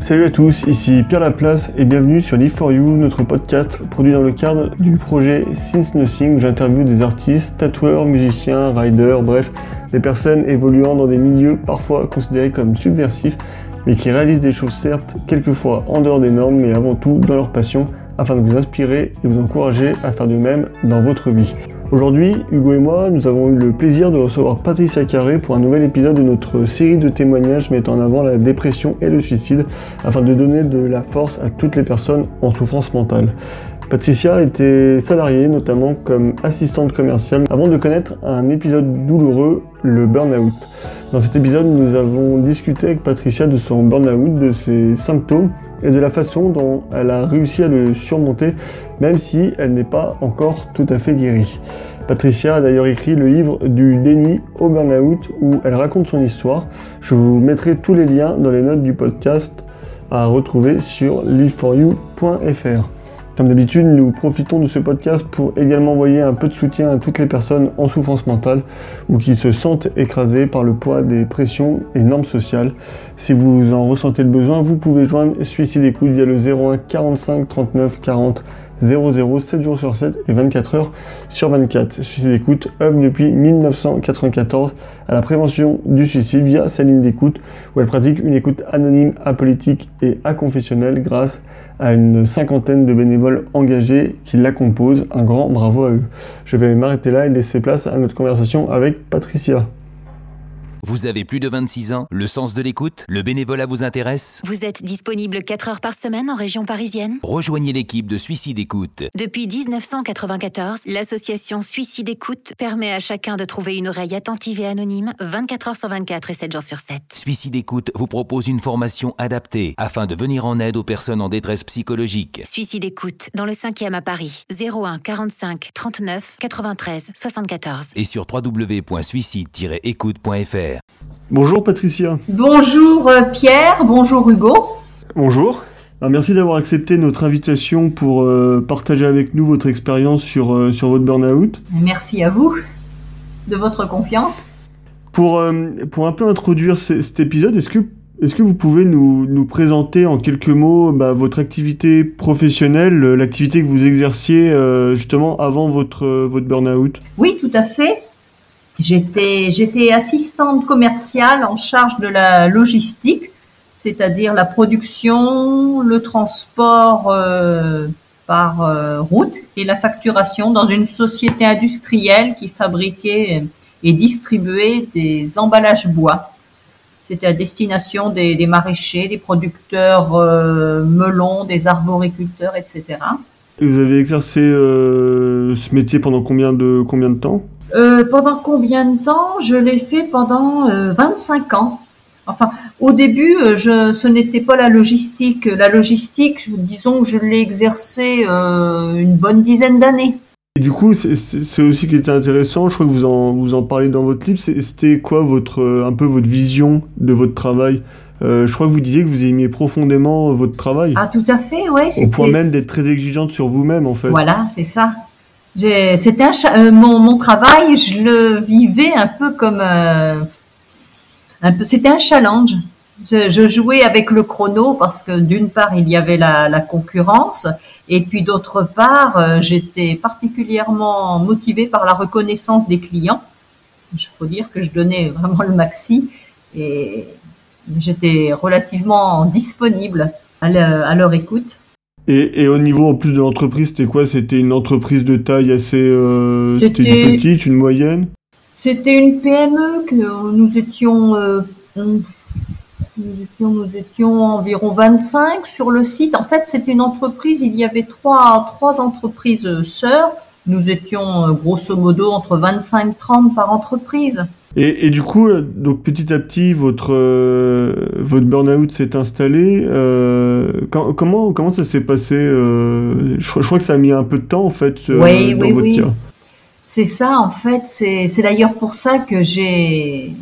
Salut à tous, ici Pierre Laplace et bienvenue sur Live for You, notre podcast produit dans le cadre du projet Since Nothing où j'interviewe des artistes, tatoueurs, musiciens, riders, bref, des personnes évoluant dans des milieux parfois considérés comme subversifs mais qui réalisent des choses certes quelquefois en dehors des normes mais avant tout dans leur passion afin de vous inspirer et vous encourager à faire de même dans votre vie. Aujourd'hui, Hugo et moi, nous avons eu le plaisir de recevoir Patricia Carré pour un nouvel épisode de notre série de témoignages mettant en avant la dépression et le suicide afin de donner de la force à toutes les personnes en souffrance mentale. Patricia était salariée notamment comme assistante commerciale avant de connaître un épisode douloureux, le burn-out. Dans cet épisode, nous avons discuté avec Patricia de son burn-out, de ses symptômes et de la façon dont elle a réussi à le surmonter, même si elle n'est pas encore tout à fait guérie. Patricia a d'ailleurs écrit le livre du déni au burn-out où elle raconte son histoire. Je vous mettrai tous les liens dans les notes du podcast à retrouver sur liveforyou.fr. Comme d'habitude, nous profitons de ce podcast pour également envoyer un peu de soutien à toutes les personnes en souffrance mentale ou qui se sentent écrasées par le poids des pressions et normes sociales. Si vous en ressentez le besoin, vous pouvez joindre Suicide Écoute via le 01 45 39 40 00 7 jours sur 7 et 24 heures sur 24. Suicide d'écoute œuvre depuis 1994 à la prévention du suicide via sa ligne d'écoute où elle pratique une écoute anonyme, apolitique et aconfessionnelle grâce à une cinquantaine de bénévoles engagés qui la composent. Un grand bravo à eux. Je vais m'arrêter là et laisser place à notre conversation avec Patricia. Vous avez plus de 26 ans, le sens de l'écoute, le bénévolat vous intéresse Vous êtes disponible 4 heures par semaine en région parisienne Rejoignez l'équipe de Suicide Écoute. Depuis 1994, l'association Suicide Écoute permet à chacun de trouver une oreille attentive et anonyme 24 heures sur 24 et 7 jours sur 7. Suicide Écoute vous propose une formation adaptée afin de venir en aide aux personnes en détresse psychologique. Suicide Écoute, dans le 5e à Paris, 01 45 39 93 74. Et sur www.suicide-écoute.fr. Bonjour Patricia. Bonjour euh, Pierre, bonjour Hugo. Bonjour. Alors, merci d'avoir accepté notre invitation pour euh, partager avec nous votre expérience sur, euh, sur votre burn-out. Merci à vous de votre confiance. Pour, euh, pour un peu introduire ce- cet épisode, est-ce que, est que vous pouvez nous, nous présenter en quelques mots bah, votre activité professionnelle, l'activité que vous exerciez euh, justement avant votre, votre burn-out? Oui, tout à fait. J'étais, j'étais assistante commerciale en charge de la logistique, c'est-à-dire la production, le transport euh, par euh, route et la facturation dans une société industrielle qui fabriquait et distribuait des emballages bois. C'était à destination des, maraîchers, des producteurs euh, melons, des arboriculteurs, etc. Et Vous avez exercé ce métier pendant combien de, combien de temps? Euh, pendant combien de temps Je l'ai fait pendant euh, 25 ans. Enfin, au début, euh, je, ce n'était pas la logistique. La logistique, disons que je l'ai exercée euh, une bonne dizaine d'années. Et du coup, c'est- aussi qui était intéressant, je crois que vous en, vous en parlez dans votre livre, c'était quoi votre, euh, un peu votre vision de votre travail? Euh, Je crois que vous disiez que vous aimiez profondément votre travail, Ah, tout à fait, ouais. au point même d'être très exigeante sur vous-même en fait. Voilà, c'est ça. C'était un euh, mon, mon travail, je le vivais un peu comme euh, un peu. C'était un challenge. Je, je jouais avec le chrono parce que d'une part il y avait la, la concurrence et puis d'autre part euh, j'étais particulièrement motivée par la reconnaissance des clients. Je peux dire que je donnais vraiment le maxi et j'étais relativement disponible à le- à leur écoute. Et, et au niveau en plus de l'entreprise, c'était quoi? C'était une entreprise de taille assez... euh, c'était une petite, une moyenne? C'était une PME que nous étions, euh, nous étions, nous étions environ 25 sur le site. En fait, c'était une entreprise. Il y avait trois, trois entreprises sœurs. Nous étions euh, grosso modo entre 25 30 par entreprise. Et, et du coup, euh, donc petit à petit, votre, euh, votre burn-out s'est installé. Euh, quand- comment, comment ça s'est passé euh, je, crois- je crois que ça a mis un peu de temps en fait euh, Oui, dans oui, votre oui. C'est ça, en fait. C'est d'ailleurs pour ça que j'ai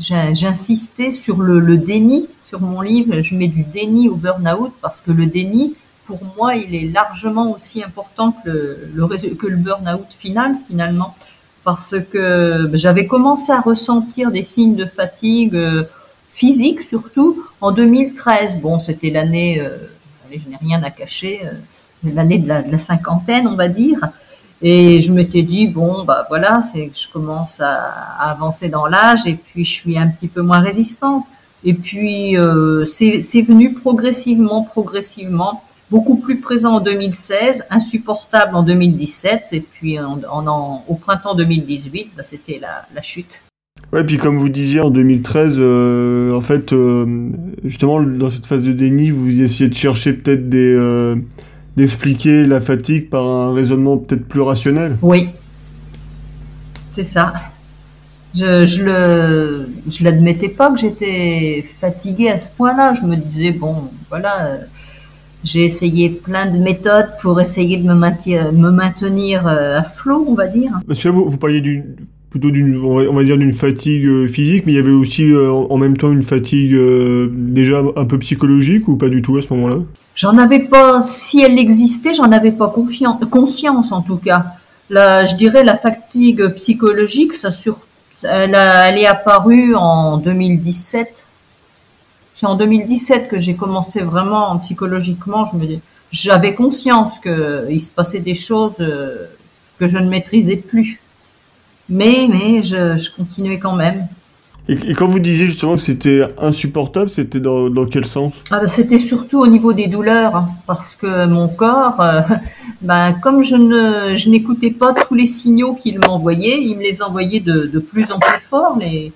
j'insistais sur le, le déni. Sur mon livre, je mets du déni au burn-out parce que le déni, pour moi, il est largement aussi important que le, le, que le burn-out final, finalement. Parce que j'avais commencé à ressentir des signes de fatigue euh, physique surtout en 2013. Bon, c'était l'année, euh, je n'ai rien à cacher, euh, l'année de, la, cinquantaine, on va dire. Et je m'étais dit bon bah voilà, c'est que je commence à, avancer dans l'âge et puis je suis un petit peu moins résistante. Et puis euh, c'est venu progressivement, progressivement, beaucoup plus présent en 2016, insupportable en 2017 et puis en, en, au printemps 2018, bah, c'était la, la chute. Ouais, puis comme vous disiez en 2013, euh, en fait, euh, justement, dans cette phase de déni, vous essayez de chercher peut-être des, euh, d'expliquer la fatigue par un raisonnement peut-être plus rationnel. Oui, c'est ça. Je, je le, je l'admettais pas que j'étais fatiguée à ce point-là. Je me disais bon, voilà, j'ai essayé plein de méthodes pour essayer de me maintenir, me maintenir à flot, on va dire. Que vous, vous parliez du plutôt d'une, on va dire d'une fatigue euh, physique, mais il y avait aussi euh, en même temps une fatigue euh, déjà un peu psychologique ou pas du tout à ce moment-là? J'en avais pas, si elle existait, j'en avais pas conscience en tout cas. Là, je dirais la fatigue psychologique, ça sur, elle, elle est apparue en 2017. C'est en 2017 que j'ai commencé vraiment psychologiquement. Je me, j'avais conscience qu'il se passait des choses que je ne maîtrisais plus. Mais, mais je, je continuais quand même. Et, quand vous disiez justement que c'était insupportable, c'était dans, dans, quel sens? Ah ben, C'était surtout au niveau des douleurs, hein, parce que mon corps, euh, ben, comme je ne je n'écoutais pas tous les signaux qu'il m'envoyait, il me les envoyait de, de plus en plus fort, les,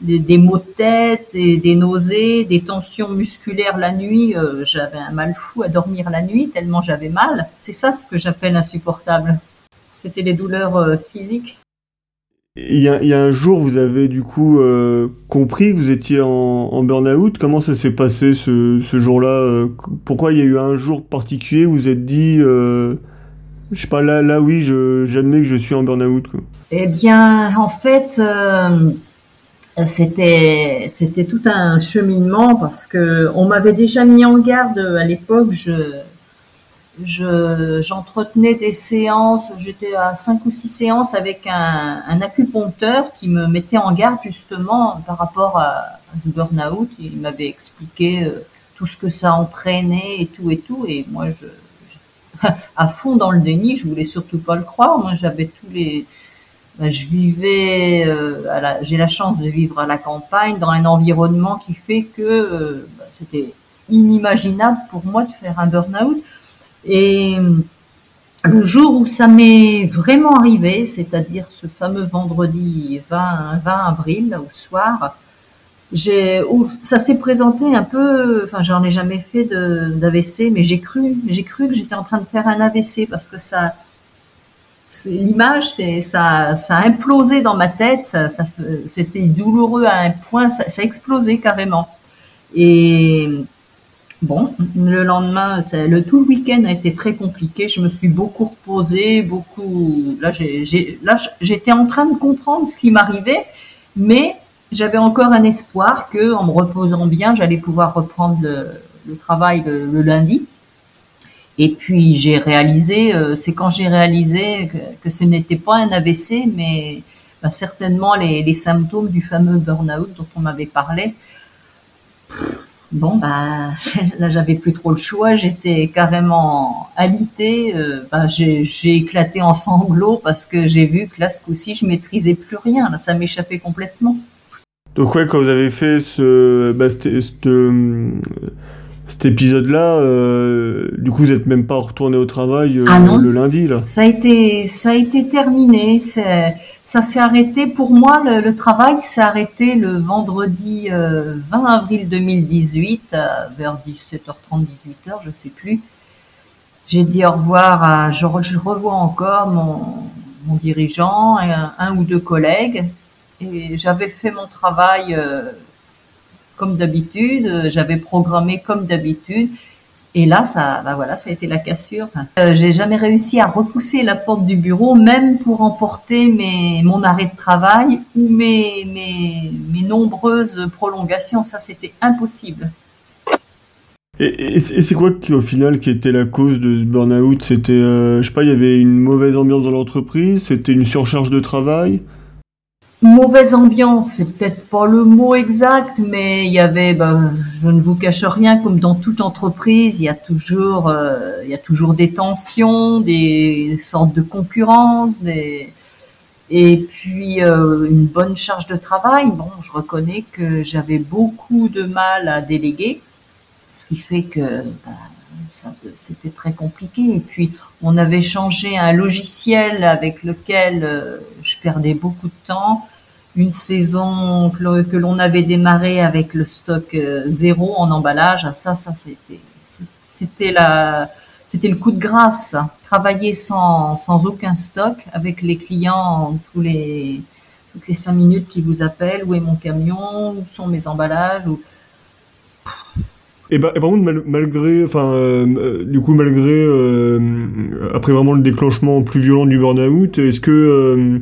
des maux de tête, des, des, nausées, des tensions musculaires la nuit. Euh, j'avais un mal fou à dormir la nuit, tellement j'avais mal. C'est ça ce que j'appelle insupportable. C'était les douleurs euh, physiques. Il y, a, il y, a, un jour, vous avez du coup euh, compris que vous étiez en, en burn-out. Comment ça s'est passé ce, ce jour-là Pourquoi il y a eu un jour particulier où vous êtes dit, je sais pas, là, là oui, j'admets que je suis en burn-out Eh bien, en fait, euh, c'était c'était tout un cheminement parce que on m'avait déjà mis en garde à l'époque. Je j'entretenais des séances, j'étais à cinq ou six séances avec un, un, acupuncteur qui me mettait en garde justement par rapport à, ce burn-out. Il m'avait expliqué euh, tout ce que ça entraînait et tout et tout. Et moi, je, à fond dans le déni, je voulais surtout pas le croire. Moi, j'avais tous les, je vivais, euh, j'ai la chance de vivre à la campagne dans un environnement qui fait que euh, ben, c'était inimaginable pour moi de faire un burn-out. Et le jour où ça m'est vraiment arrivé, c'est-à-dire ce fameux vendredi 20, 20 avril, au soir, j'ai, ça s'est présenté un peu, enfin, j'en ai jamais fait d'AVC, mais j'ai cru, j'ai cru que j'étais en train de faire un AVC parce que ça, l'image, ça, a implosé dans ma tête, c'était douloureux à un point, ça, a explosé carrément. Et Bon, le lendemain, le tout le week-end a été très compliqué. Je me suis beaucoup reposée, beaucoup. Là, j'étais en train de comprendre ce qui m'arrivait, mais j'avais encore un espoir que, en me reposant bien, j'allais pouvoir reprendre le, travail le, lundi. Et puis j'ai réalisé, euh, c'est quand j'ai réalisé que, ce n'était pas un AVC, mais ben, certainement les, symptômes du fameux burn-out dont on m'avait parlé. Bon, bah, là, j'avais plus trop le choix. J'étais carrément alitée. Euh, bah, j'ai éclaté en sanglots parce que j'ai vu que là, ce coup-ci, je maîtrisais plus rien. Ça m'échappait complètement. Donc, ouais, quand vous avez fait ce, bah, cet épisode-là, euh, du coup, vous n'êtes même pas retourné au travail euh, ah le lundi, là Ça a été, ça a été terminé. Ça s'est arrêté pour moi, le, travail s'est arrêté le vendredi 20 euh, avril 2018, vers 17h30, 18h, je sais plus. J'ai dit au revoir à, je, revois encore mon, mon dirigeant, un, un, ou deux collègues, et j'avais fait mon travail euh, comme d'habitude, j'avais programmé comme d'habitude, et là, ça, bah voilà, ça a été la cassure. Euh, j'ai jamais réussi à repousser la porte du bureau, même pour emporter mes, mon arrêt de travail ou mes, mes, mes nombreuses prolongations. Ça, c'était impossible. Et, c'est quoi au final, qui était la cause de ce burn-out? C'était, euh, je sais pas, il y avait une mauvaise ambiance dans l'entreprise? C'était une surcharge de travail? Mauvaise ambiance, c'est peut-être pas le mot exact, mais il y avait, ben, je ne vous cache rien, comme dans toute entreprise, il y a toujours, euh, il y a toujours des tensions, des sortes de concurrence, des, et puis euh, une bonne charge de travail. Bon, je reconnais que j'avais beaucoup de mal à déléguer, ce qui fait que ben, c'était très compliqué. Et puis on avait changé un logiciel avec lequel euh, je perdais beaucoup de temps une saison que l'on avait démarré avec le stock euh, zéro en emballage, ça, ça c'était, c'était la, c'était le coup de grâce. Travailler sans, sans aucun stock avec les clients tous les, toutes les cinq minutes qui vous appellent. Où est mon camion? Où sont mes emballages? Et, bah, par contre, malgré, enfin, euh, du coup, malgré, euh, après vraiment le déclenchement plus violent du burn-out, est-ce que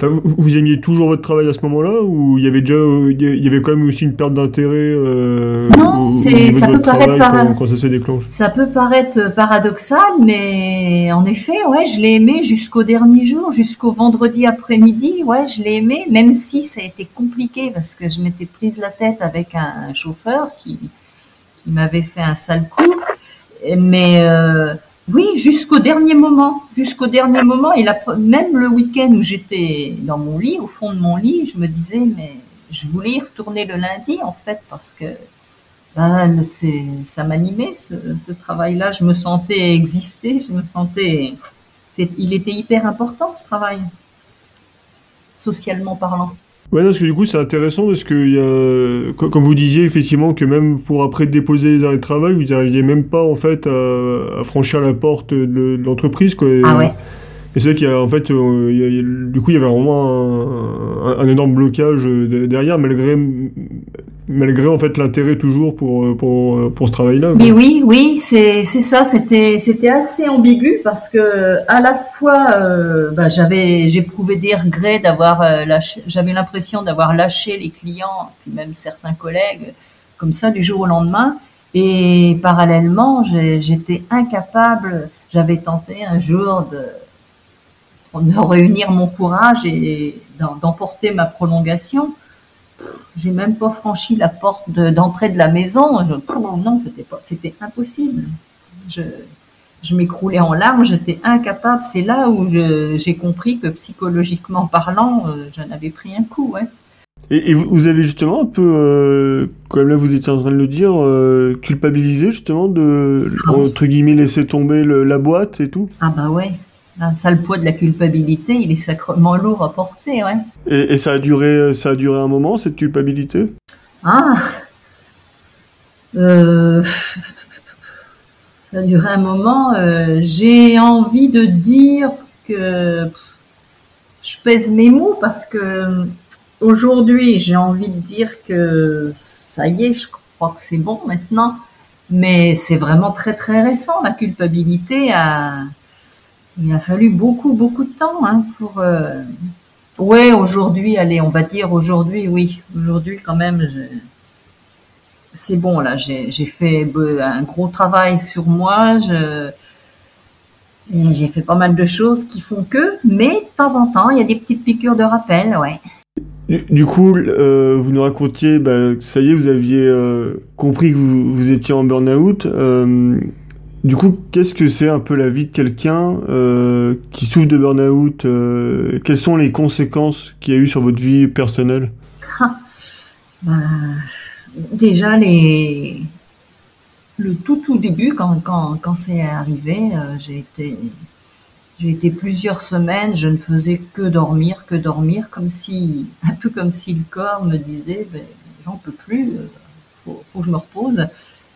vous, aimiez toujours votre travail à ce moment-là ou il y avait déjà il y avait quand même aussi une perte d'intérêt euh, Non, c'est ça peut paraître quand, ça se déclenche? Ça peut paraître paradoxal, mais en effet, ouais, je l'ai aimé jusqu'au dernier jour, jusqu'au vendredi après-midi. Ouais, je l'ai aimé, même si ça a été compliqué parce que je m'étais prise la tête avec un, chauffeur qui, qui m'avait fait un sale coup. Mais euh, oui, jusqu'au dernier moment, jusqu'au dernier moment, et même le week-end où j'étais dans mon lit, au fond de mon lit, je me disais, mais je voulais y retourner le lundi, en fait, parce que bah, ça m'animait, ce, travail-là. Je me sentais exister, je me sentais. Il était hyper important, ce travail, socialement parlant. Ouais, parce que du coup, c'est intéressant parce que, y a, comme vous disiez, effectivement, que même pour après déposer les arrêts de travail, vous n'arriviez même pas, en fait, à, franchir la porte de, l'entreprise, quoi. ah ouais. Et c'est vrai qu'il y a, en fait, euh, du coup, il y avait vraiment un, un énorme blocage euh, derrière, malgré malgré en fait l'intérêt toujours pour euh, pour euh, pour ce travail-là. Mais oui, oui, c'est ça. C'était c'était assez ambigu parce que à la fois euh, bah, j'avais j'éprouvais des regrets d'avoir lâché, j'avais l'impression d'avoir lâché les clients, puis même certains collègues comme ça du jour au lendemain. Et parallèlement, j'étais incapable. J'avais tenté un jour de de réunir mon courage et d'emporter ma prolongation j'ai même pas franchi la porte d'entrée de, la maison. Je, non, c'était pas, c'était impossible. Je, je m'écroulais en larmes, j'étais incapable. C'est là où j'ai compris que psychologiquement parlant, euh, j'en avais pris un coup, ouais. Et, vous avez justement un peu, euh, comme là vous étiez en train de le dire, euh, culpabilisé justement de, ah entre guillemets, laisser tomber la boîte et tout? Ah bah ouais, ça, le poids de la culpabilité, il est sacrément lourd à porter, ouais. Et, ça a duré, ça a duré un moment cette culpabilité? Ah, euh, ça a duré un moment. Euh, j'ai envie de dire que je pèse mes mots parce que aujourd'hui, j'ai envie de dire que ça y est, je crois que c'est bon maintenant. Mais c'est vraiment très très récent. La culpabilité à il a fallu beaucoup, beaucoup de temps hein, pour. Euh... Ouais, aujourd'hui, allez, on va dire aujourd'hui, oui. Aujourd'hui, quand même, c'est bon, là. J'ai fait un gros travail sur moi. J'ai fait pas mal de choses qui font que, mais de temps en temps, il y a des petites piqûres de rappel, ouais. Du coup, euh, vous nous racontiez, bah, ça y est, vous aviez euh, compris que vous, vous, étiez en burn-out. Du coup, qu'est-ce que c'est un peu la vie de quelqu'un euh, qui souffre de burn-out euh, Quelles sont les conséquences qu'il y a eu sur votre vie personnelle? Ah, bah, Déjà, les... le tout tout début, quand, quand, quand c'est arrivé, euh, j'ai été... Été plusieurs semaines, je ne faisais que dormir, que dormir, comme si, un peu comme si le corps me disait, ben, j'en peux plus, faut, faut que je me repose.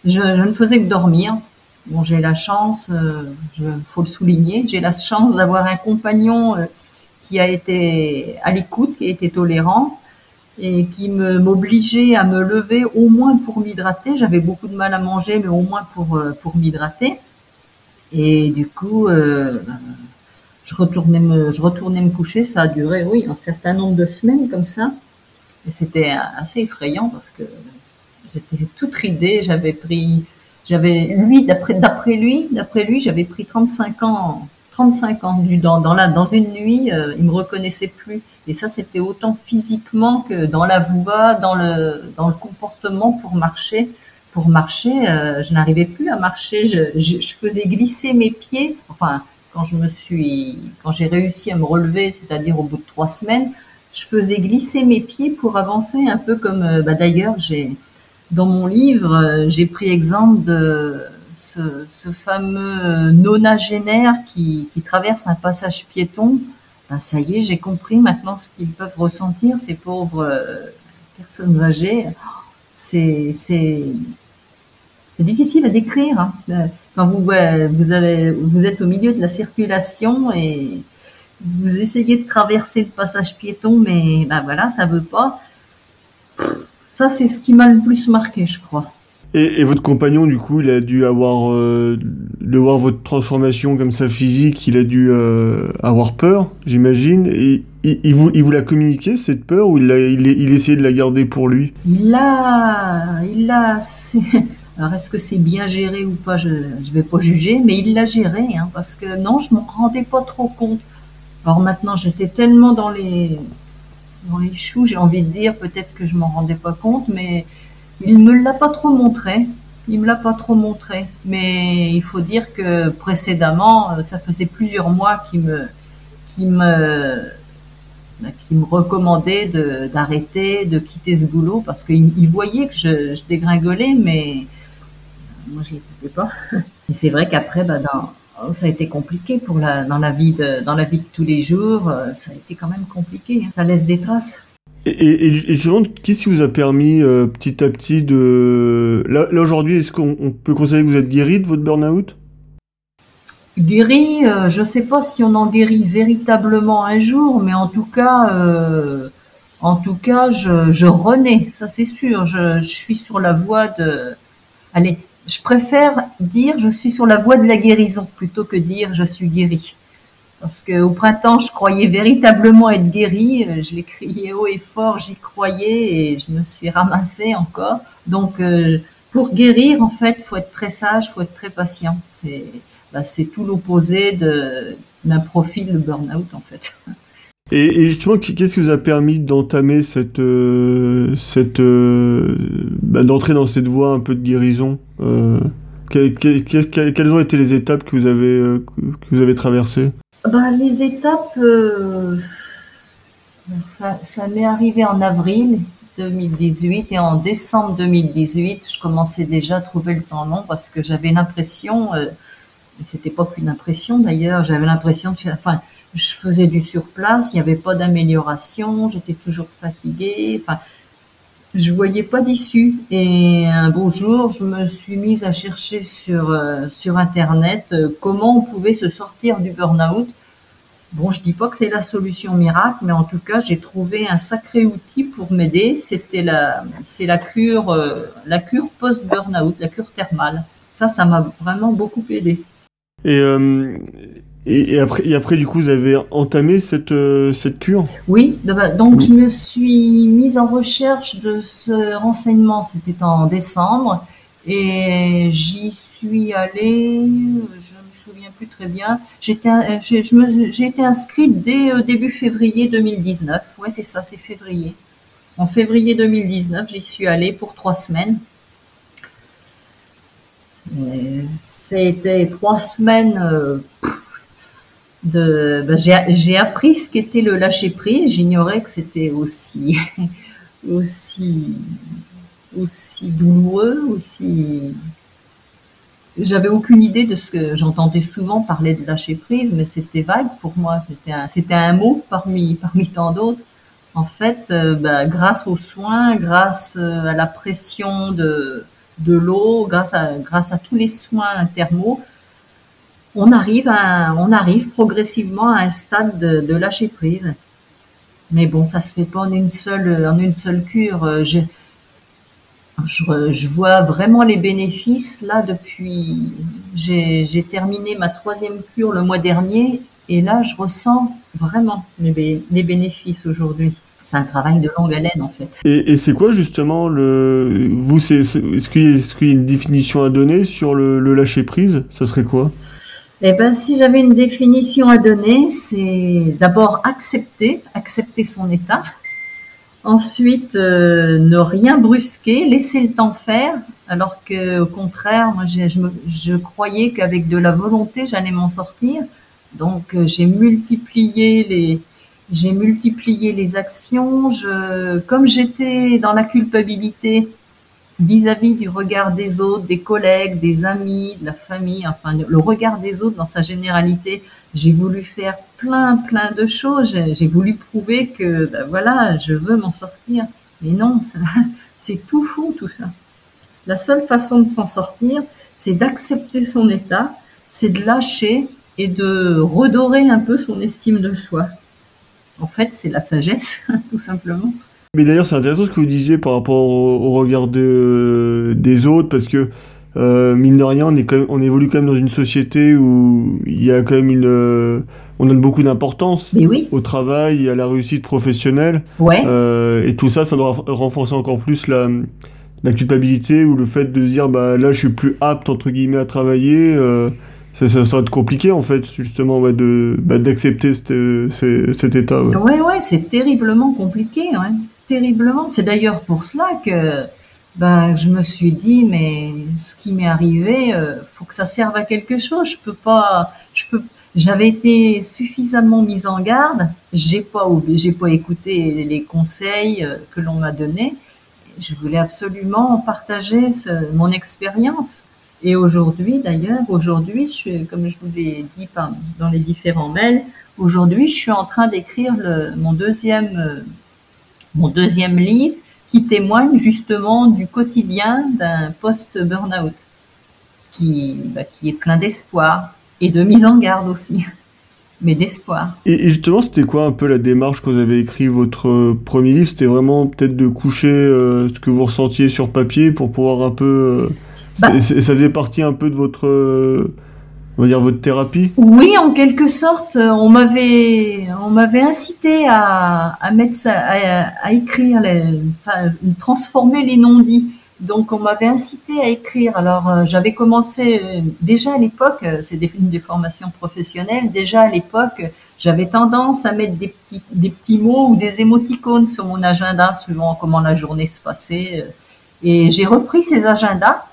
Je ne faisais que dormir, Bon, j'ai la chance, il euh, faut le souligner, j'ai la chance d'avoir un compagnon euh, qui a été à l'écoute, qui a été tolérant et qui m'obligeait à me lever au moins pour m'hydrater. J'avais beaucoup de mal à manger, mais au moins pour euh, pour m'hydrater. Et du coup, je retournais me je retournais me coucher. Ça a duré, oui, un certain nombre de semaines comme ça. Et c'était assez effrayant parce que j'étais toute ridée. J'avais pris j'avais lui d'après d'après lui, d'après lui, j'avais pris 35 ans 35 ans. Dans, dans, la, dans une nuit, euh, il me reconnaissait plus. Et ça, c'était autant physiquement que dans la voix, dans le, dans le comportement pour marcher. Pour marcher, euh, je n'arrivais plus à marcher. Je, je, je, faisais glisser mes pieds. Enfin, quand je me suis, quand j'ai réussi à me relever, c'est-à-dire au bout de trois semaines, je faisais glisser mes pieds pour avancer un peu comme, euh, bah d'ailleurs, j'ai, dans mon livre, euh, j'ai pris exemple de ce, ce fameux nonagénaire qui, qui, traverse un passage piéton. Ben, ça y est, j'ai compris maintenant ce qu'ils peuvent ressentir, ces pauvres euh, personnes âgées. C'est, c'est, c'est difficile à décrire. Hein. Quand vous, vous, avez, vous êtes au milieu de la circulation et vous essayez de traverser le passage piéton, mais ben voilà, ça veut pas. Ça, c'est ce qui m'a le plus marqué, je crois. Et, et, votre compagnon, du coup, il a dû avoir, euh, de voir votre transformation comme ça physique, il a dû euh, avoir peur, j'imagine. Et il, il, vous, il vous l'a communiqué, cette peur, ou il, a, il, il essayait de la garder pour lui? Il l'a... Il l'a... Alors, est-ce que c'est bien géré ou pas Je ne vais pas juger, mais il l'a géré, hein, parce que non, je ne m'en rendais pas trop compte. Alors maintenant, j'étais tellement dans les, dans les choux, j'ai envie de dire, peut-être que je m'en rendais pas compte, mais il me l'a pas trop montré. Il me l'a pas trop montré. Mais il faut dire que précédemment, euh, ça faisait plusieurs mois qu'il me, me, bah, me recommandait d'arrêter, de quitter ce boulot parce qu'il il voyait que je, dégringolais, mais moi je l'écoutais pas. Et c'est vrai qu'après, bah, dans, ça a été compliqué pour la, dans la vie de, dans la vie de tous les jours. euh, Ça a été quand même compliqué. hein. Ça laisse des traces. Et, et, et demande, qu'est-ce qui vous a permis euh, petit à petit de... Là, là aujourd'hui, est-ce qu'on on peut considérer que vous êtes guéri de votre burn-out? Guéri, euh, je sais pas si on en guérit véritablement un jour, mais en tout cas, euh, en tout cas, je, je renais, ça c'est sûr. Je, je suis sur la voie de. Allez, je préfère dire je suis sur la voie de la guérison plutôt que dire je suis guéri. Parce qu'au printemps, je croyais véritablement être guérie. euh, Je l'ai crié haut et fort, j'y croyais et je me suis ramassée encore. Donc, euh, pour guérir, en fait, faut être très sage, faut être très patient. C'est bah, tout l'opposé d'un profil de burn-out, en fait. Et, justement, qu'est-ce qui vous a permis d'entamer cette, euh, cette, euh, bah, d'entrer dans cette voie un peu de guérison? Que- Quelles ont été les étapes que vous avez, euh, que vous avez traversées? Bah, les étapes, euh, ça, ça m'est arrivé en avril 2018 et en décembre 2018, je commençais déjà à trouver le temps long parce que j'avais l'impression, euh, c'était pas qu'une impression d'ailleurs, j'avais l'impression que, enfin, je faisais du surplace, il n'y avait pas d'amélioration, j'étais toujours fatiguée, enfin, je voyais pas d'issue. Et un beau jour, je me suis mise à chercher sur, euh, sur Internet euh, comment on pouvait se sortir du burn-out. Bon, je dis pas que c'est la solution miracle, mais en tout cas, j'ai trouvé un sacré outil pour m'aider. C'était la, c'est la cure, euh, la cure post-burn-out, la cure thermale. Ça, ça m'a vraiment beaucoup aidé. et, euh, et, et après, et après, du coup, vous avez entamé cette, euh, cette cure Oui, donc je me suis mise en recherche de ce renseignement. C'était en décembre et j'y suis allée. Je me souviens plus très bien. J'étais, euh, j'ai, été inscrite dès euh, début février 2019. Ouais, c'est ça, c'est février. En février 2019, j'y suis allée pour trois semaines. C'était trois semaines euh, de. ben, j'ai, appris ce qu'était le lâcher prise. J'ignorais que c'était aussi aussi aussi douloureux, aussi. J'avais aucune idée de ce que j'entendais souvent parler de lâcher prise, mais c'était vague pour moi. C'était un, c'était un mot parmi parmi tant d'autres. En fait, euh, ben, grâce aux soins, grâce euh, à la pression de de l'eau, grâce à grâce à tous les soins thermaux, on arrive on arrive progressivement à un stade de, lâcher prise. Mais bon, ça se fait pas en une seule, en une seule cure. Euh, Je, je, vois vraiment les bénéfices là depuis. J'ai terminé ma troisième cure le mois dernier et là, je ressens vraiment les, les bénéfices aujourd'hui. C'est un travail de longue haleine en fait. Et, et c'est quoi justement le... Vous, est-ce qu'il y, y a une définition à donner sur le, le lâcher prise? Ça serait quoi? Eh ben, si j'avais une définition à donner, c'est d'abord accepter, accepter son état. Ensuite, euh, ne rien brusquer, laisser le temps faire, alors que au contraire, moi, je, je croyais qu'avec de la volonté, j'allais m'en sortir. Donc, euh, j'ai multiplié les, j'ai multiplié les actions. Je, comme j'étais dans la culpabilité, vis-à-vis du regard des autres, des collègues, des amis, de la famille, enfin le regard des autres dans sa généralité. J'ai voulu faire plein, plein de choses. J'ai voulu prouver que, ben voilà, je veux m'en sortir. Mais non, c'est tout fou tout ça. La seule façon de s'en sortir, c'est d'accepter son état, c'est de lâcher et de redorer un peu son estime de soi. En fait, c'est la sagesse, tout simplement. Mais d'ailleurs, c'est intéressant ce que vous disiez par rapport au, regard des autres, parce que, euh, mine de rien, on, est quand on évolue quand même dans une société où il y a quand même une... Euh, on donne beaucoup d'importance au travail, à la réussite professionnelle. Ouais. Euh, et tout ça, ça doit renforcer encore plus la, la culpabilité ou le fait de se dire, bah là, je suis plus apte, entre guillemets, à travailler. ça, ça, va être compliqué, en fait, justement, de, bah, d'accepter cet état. Ouais, ouais, ouais c'est terriblement compliqué. Ouais terriblement. C'est d'ailleurs pour cela que bah, je me suis dit, mais ce qui m'est arrivé, euh, faut que ça serve à quelque chose. Je peux pas, je peux, j'avais été suffisamment mise en garde. J'ai pas, j'ai pas écouté les conseils euh, que l'on m'a donnés. Je voulais absolument partager mon expérience. Et aujourd'hui, d'ailleurs, aujourd'hui, je comme je vous l'ai dit dans les différents mails, aujourd'hui, je suis en train d'écrire mon deuxième euh, mon deuxième livre qui témoigne justement du quotidien d'un post-burnout qui, bah, qui est plein d'espoir et de mise en garde aussi, mais d'espoir. Et, justement, c'était quoi un peu la démarche quand vous avez écrit votre premier livre? C'était vraiment peut-être de coucher euh, ce que vous ressentiez sur papier pour pouvoir un peu... Euh, bah ça faisait partie un peu de votre on va dire votre thérapie Oui, en quelque sorte, euh, on m'avait on m'avait incité à, à mettre ça, à, écrire, les, enfin, transformer les non-dits. Donc on m'avait incité à écrire. Alors euh, j'avais commencé euh, déjà à l'époque, c'est une des formations professionnelles. Déjà à l'époque, j'avais tendance à mettre des petits des petits mots ou des émoticônes sur mon agenda, suivant comment la journée se passait. Et j'ai repris ces agendas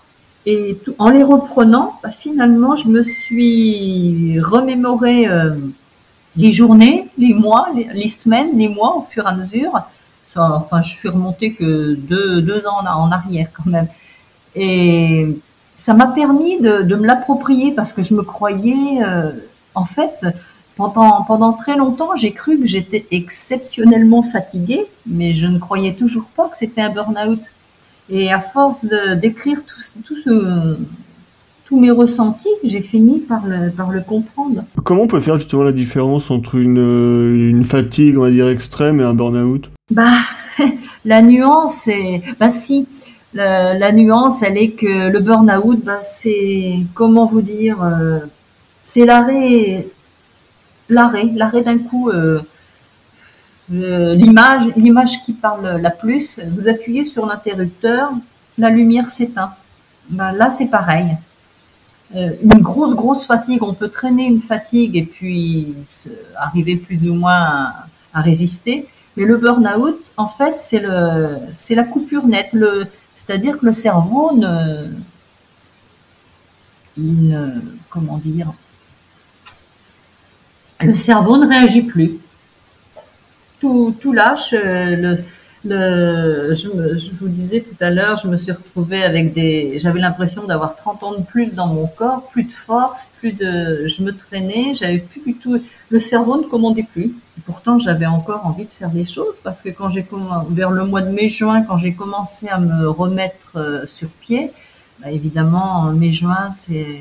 et en les reprenant, bah, finalement, je me suis remémoré euh, les journées, les mois, les, semaines, les mois au fur et à mesure. Enfin, je suis remontée que deux, ans en arrière quand même. Et ça m'a permis de, de me l'approprier parce que je me croyais, euh, en fait, pendant, pendant très longtemps, j'ai cru que j'étais exceptionnellement fatiguée, mais je ne croyais toujours pas que c'était un burn-out. Et à force d'écrire tout, tous mes ressentis, j'ai fini par le, par le comprendre. Comment on peut faire justement la différence entre une, une fatigue, on va dire, extrême et un burn-out? Bah, la nuance est... Bah si, la, nuance, elle est que le burn-out, bah, c'est... Comment vous dire euh, C'est l'arrêt... L'arrêt, l'arrêt d'un coup... Euh, l'image, l'image qui parle la plus, vous appuyez sur l'interrupteur, la lumière s'éteint. Ben là, c'est pareil. Euh, une grosse, grosse fatigue, on peut traîner une fatigue et puis arriver plus ou moins à, résister. Mais le burn-out, en fait, c'est le, c'est la coupure nette. Le, c'est-à-dire que le cerveau ne, il ne, comment dire, le cerveau ne réagit plus tout, lâche. Euh, le, le, je, vous disais tout à l'heure, je me suis retrouvée avec des, j'avais l'impression d'avoir 30 ans de plus dans mon corps, plus de force, plus de, je me traînais, j'avais plus du tout, le cerveau ne commandait plus. pourtant, j'avais encore envie de faire des choses parce que quand j'ai vers le mois de mai-juin, quand j'ai commencé à me remettre euh, sur pied, bah, évidemment, mai-juin, c'est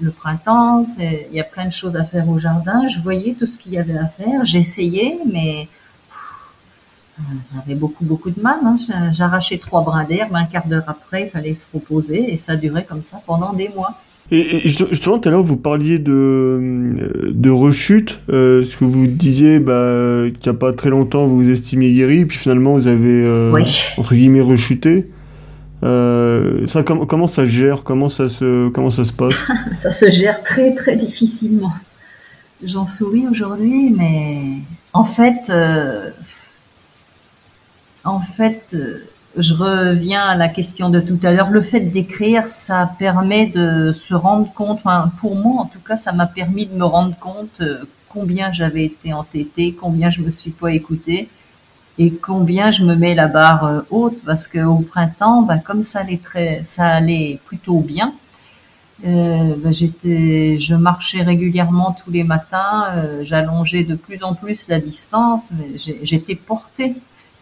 le printemps, il y a plein de choses à faire au jardin. Je voyais tout ce qu'il y avait à faire, j'essayais, mais j'avais beaucoup, beaucoup de mal. Hein. J'arrachais trois brins d'herbe, un quart d'heure après, il fallait se reposer, et ça durait comme ça pendant des mois. Et, justement, tout à l'heure, vous parliez de, de rechute, euh, ce que vous disiez bah, qu'il n'y a pas très longtemps, vous vous estimiez guéri, puis finalement, vous avez, euh, entre guillemets, rechuté. ça, comment ça gère? Comment ça se, comment ça se passe? Ça se gère très très difficilement. J'en souris aujourd'hui, mais en fait, en fait, je reviens à la question de tout à l'heure. Le fait d'écrire, ça permet de se rendre compte, pour moi en tout cas, ça m'a permis de me rendre compte euh, combien j'avais été entêtée, combien je me suis pas écoutée et combien je me mets la barre euh, haute parce qu'au printemps, bah, comme ça allait très, ça allait plutôt bien. Euh, bah, je marchais régulièrement tous les matins, euh, j'allongeais de plus en plus la distance, j'étais portée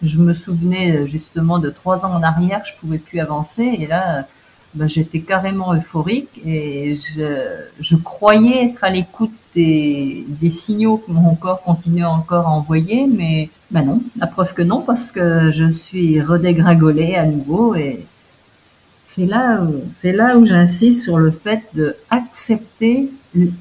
je me souvenais euh, justement de trois ans en arrière, je pouvais plus avancer. Et là, ben, j'étais carrément euphorique et je, croyais être à l'écoute des, signaux que mon corps continuait encore à envoyer, mais ben non, la preuve que non parce que je suis redégringolée à nouveau. Et c'est là c'est là où j'insiste sur le fait de accepter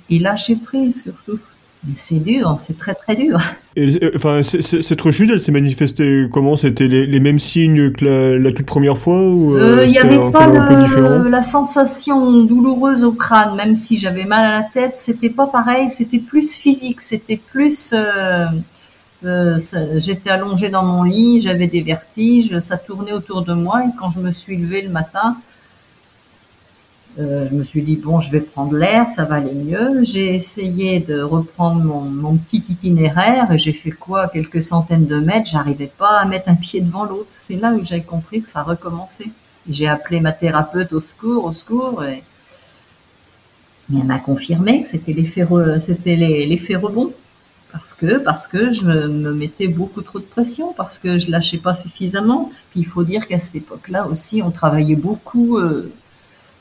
et lâcher prise surtout. Mais c'est dur, c'est très très dur. Et, euh, enfin, cette rechute, elle s'est manifestée comment C'était les, mêmes signes que la, toute première fois ou euh, euh, Il n'y avait pas la sensation douloureuse au crâne, même si j'avais mal à la tête, c'était pas pareil, c'était plus physique, c'était plus. J'étais allongée dans mon lit, j'avais des vertiges, ça tournait autour de moi et quand je me suis levée le matin, euh, je me suis dit, bon, je vais prendre l'air, ça va aller mieux. J'ai essayé de reprendre mon, mon petit itinéraire et j'ai fait quoi Quelques centaines de mètres, j'arrivais pas à mettre un pied devant l'autre. C'est là où j'ai compris que ça recommençait. J'ai appelé ma thérapeute au secours, au secours. Et... Mais elle m'a confirmé que c'était l'effet, c'était l'effet rebond. Parce que, parce que je me mettais beaucoup trop de pression, parce que je lâchais pas suffisamment. Puis il faut dire qu'à cette époque-là aussi, on travaillait beaucoup euh,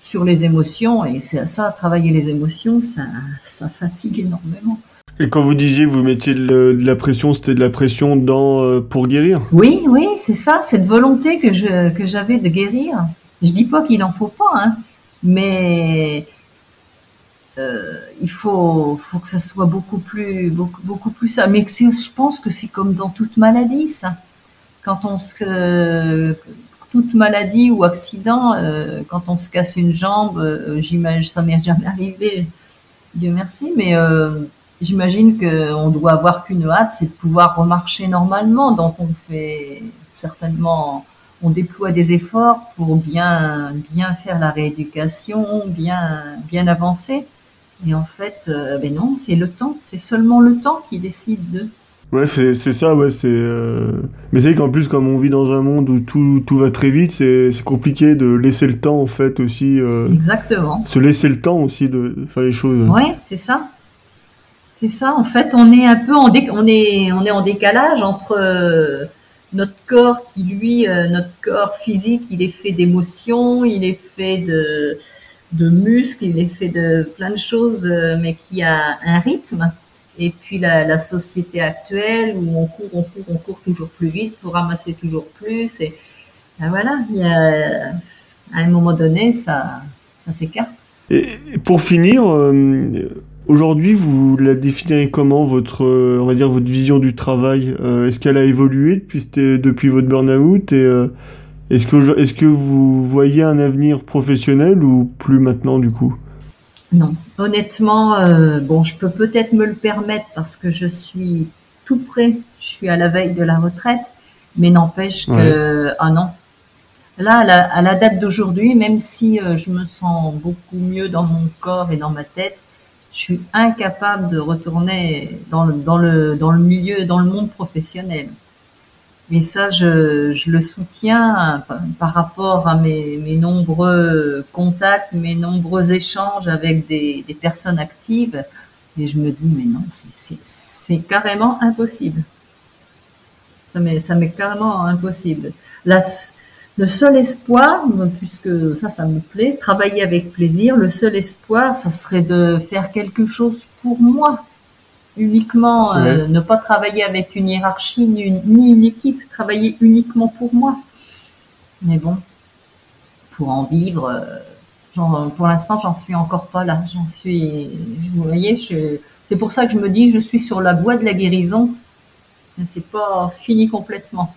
sur les émotions. Et c'est ça, travailler les émotions, ça, ça fatigue énormément. Et quand vous disiez vous mettiez de, la pression, c'était de la pression dans, euh, pour guérir? Oui, oui, c'est ça, cette volonté que, je, que j'avais de guérir. Je dis pas qu'il en faut pas, hein, mais euh, il faut, faut que ça soit beaucoup plus, beaucoup, beaucoup plus ça. Mais je pense que c'est comme dans toute maladie, ça. Quand on se, toute maladie ou accident, euh, quand on se casse une jambe, euh, j'imagine, ça m'est jamais arrivé, Dieu merci, mais euh, j'imagine qu'on doit avoir qu'une hâte, c'est de pouvoir remarcher normalement. Donc on fait certainement, on déploie des efforts pour bien, bien faire la rééducation, bien, bien avancer. Et en fait, ben non, c'est le temps, c'est seulement le temps qui décide de. Ouais, c'est ça, ouais. c'est euh... Mais c'est qu'en plus, comme on vit dans un monde où tout, tout va très vite, c'est compliqué de laisser le temps, en fait, aussi. Euh... Exactement. Se laisser le temps aussi de faire les choses. Ouais, c'est ça. C'est ça. En fait, on est un peu en, dé... on est... On est en décalage entre euh, notre corps qui, lui, notre corps physique, il est fait d'émotions, il est fait de de muscles, il est fait de plein de choses, mais qui a un rythme et puis la, société actuelle où on court, on court, on court toujours plus vite pour ramasser toujours plus. Et ben voilà, à un moment donné, ça, ça s'écarte. Et pour finir, euh, aujourd'hui, vous la définirez comment votre, on va dire votre vision du travail euh, Est-ce qu'elle a évolué depuis, depuis votre burn-out et euh, est-ce que, est-ce que vous voyez un avenir professionnel ou plus maintenant du coup? Non, honnêtement, euh, bon, je peux peut-être me le permettre parce que je suis tout près, je suis à la veille de la retraite, mais n'empêche que, ah non, là, à la, date d'aujourd'hui, même si euh, je me sens beaucoup mieux dans mon corps et dans ma tête, je suis incapable de retourner dans le, dans le, dans le milieu, dans le monde professionnel. Et ça, je, le soutiens par rapport à mes, nombreux contacts, mes nombreux échanges avec des, personnes actives. Et je me dis, mais non, c'est carrément impossible. Ça m'est carrément impossible. Le seul espoir, puisque ça, ça me plaît, travailler avec plaisir, le seul espoir, ça serait de faire quelque chose pour moi, uniquement, euh, ne pas travailler avec une hiérarchie ni une, équipe, travailler uniquement pour moi. Mais bon, pour en vivre, euh, pour l'instant, j'en suis encore pas là. J'en suis, vous voyez, c'est pour ça que je me dis, je suis sur la voie de la guérison. Mais c'est pas fini complètement.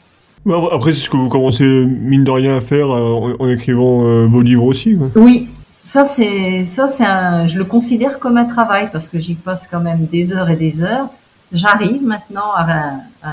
après, c'est ce que vous commencez, mine de rien, à faire en, écrivant vos livres aussi. Oui, ça, c'est, ça, c'est un, je le considère comme un travail parce que j'y passe quand même des heures et des heures. J'arrive maintenant à, à,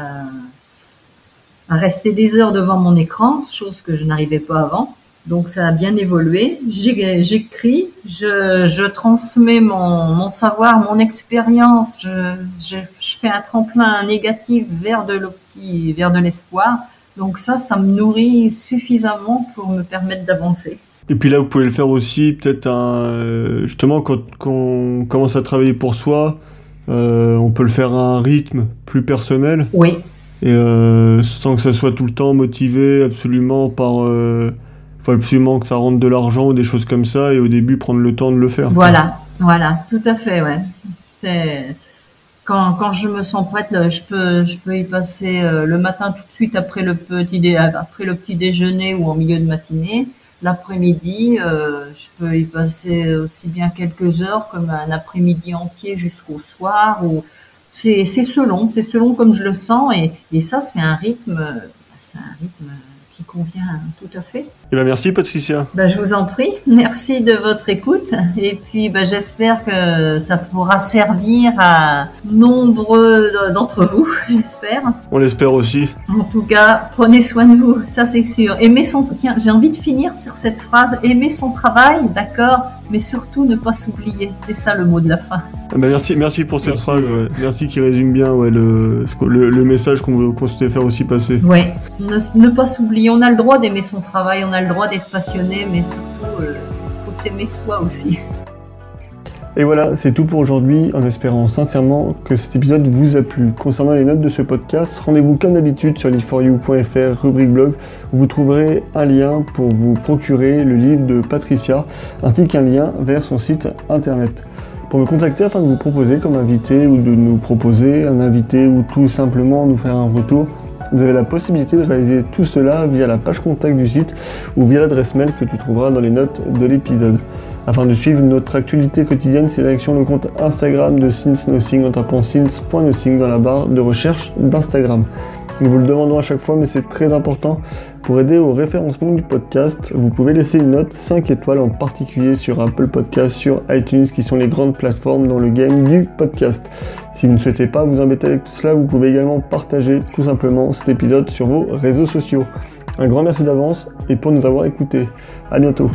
à rester des heures devant mon écran, chose que je n'arrivais pas avant. Donc ça a bien évolué. J'écris, je, je, transmets mon, mon, savoir, mon expérience. Je, je, je, fais un tremplin négatif vers de l'opti, vers de l'espoir. Donc ça, ça me nourrit suffisamment pour me permettre d'avancer. Et puis là, vous pouvez le faire aussi, peut-être un, justement quand, quand, on commence à travailler pour soi, euh, on peut le faire à un rythme plus personnel. Oui. Et euh, sans que ça soit tout le temps motivé absolument par euh, faut absolument que ça rentre de l'argent ou des choses comme ça, et au début prendre le temps de le faire. Voilà, voilà, tout à fait, ouais. C'est quand, quand je me sens prête, je peux je peux y passer euh, le matin tout de suite après le petit après le petit déjeuner ou en milieu de matinée. L'après-midi, euh, je peux y passer aussi bien quelques heures comme un après-midi entier jusqu'au soir. Ou c'est selon, c'est selon comme je le sens et et ça c'est un rythme, c'est un rythme convient tout à fait. Eh ben merci Patricia. Ben, je vous en prie, merci de votre écoute et puis ben, j'espère que ça pourra servir à nombreux d'entre vous, j'espère. On l'espère aussi. En tout cas, prenez soin de vous, ça c'est sûr. Aimez son... Tiens, j'ai envie de finir sur cette phrase, aimer son travail, d'accord, mais surtout ne pas s'oublier. C'est ça le mot de la fin. Ah bah, merci, merci pour cette phrase. Merci qui résume bien ouais, le, le, message qu'on souhaitait faire aussi passer. Oui, ne, pas s'oublier. On a le droit d'aimer son travail, on a le droit d'être passionné, mais surtout, il euh, faut s'aimer soi aussi. Et voilà, c'est tout pour aujourd'hui, en espérant sincèrement que cet épisode vous a plu. Concernant les notes de ce podcast, rendez-vous comme d'habitude sur live4you.fr, rubrique blog, où vous trouverez un lien pour vous procurer le livre de Patricia, ainsi qu'un lien vers son site internet. Pour me contacter afin de vous proposer comme invité ou de nous proposer un invité ou tout simplement nous faire un retour, vous avez la possibilité de réaliser tout cela via la page contact du site ou via l'adresse mail que tu trouveras dans les notes de l'épisode. Afin de suivre notre actualité quotidienne, sélection le compte Instagram de Since en tapant since.nothing dans la barre de recherche d'Instagram. Nous vous le demandons à chaque fois, mais c'est très important. Pour aider au référencement du podcast, vous pouvez laisser une note 5 étoiles en particulier sur Apple Podcast, sur iTunes, qui sont les grandes plateformes dans le game du podcast. Si vous ne souhaitez pas vous embêter avec tout cela, vous pouvez également partager tout simplement cet épisode sur vos réseaux sociaux. Un grand merci d'avance et pour nous avoir écoutés. À bientôt.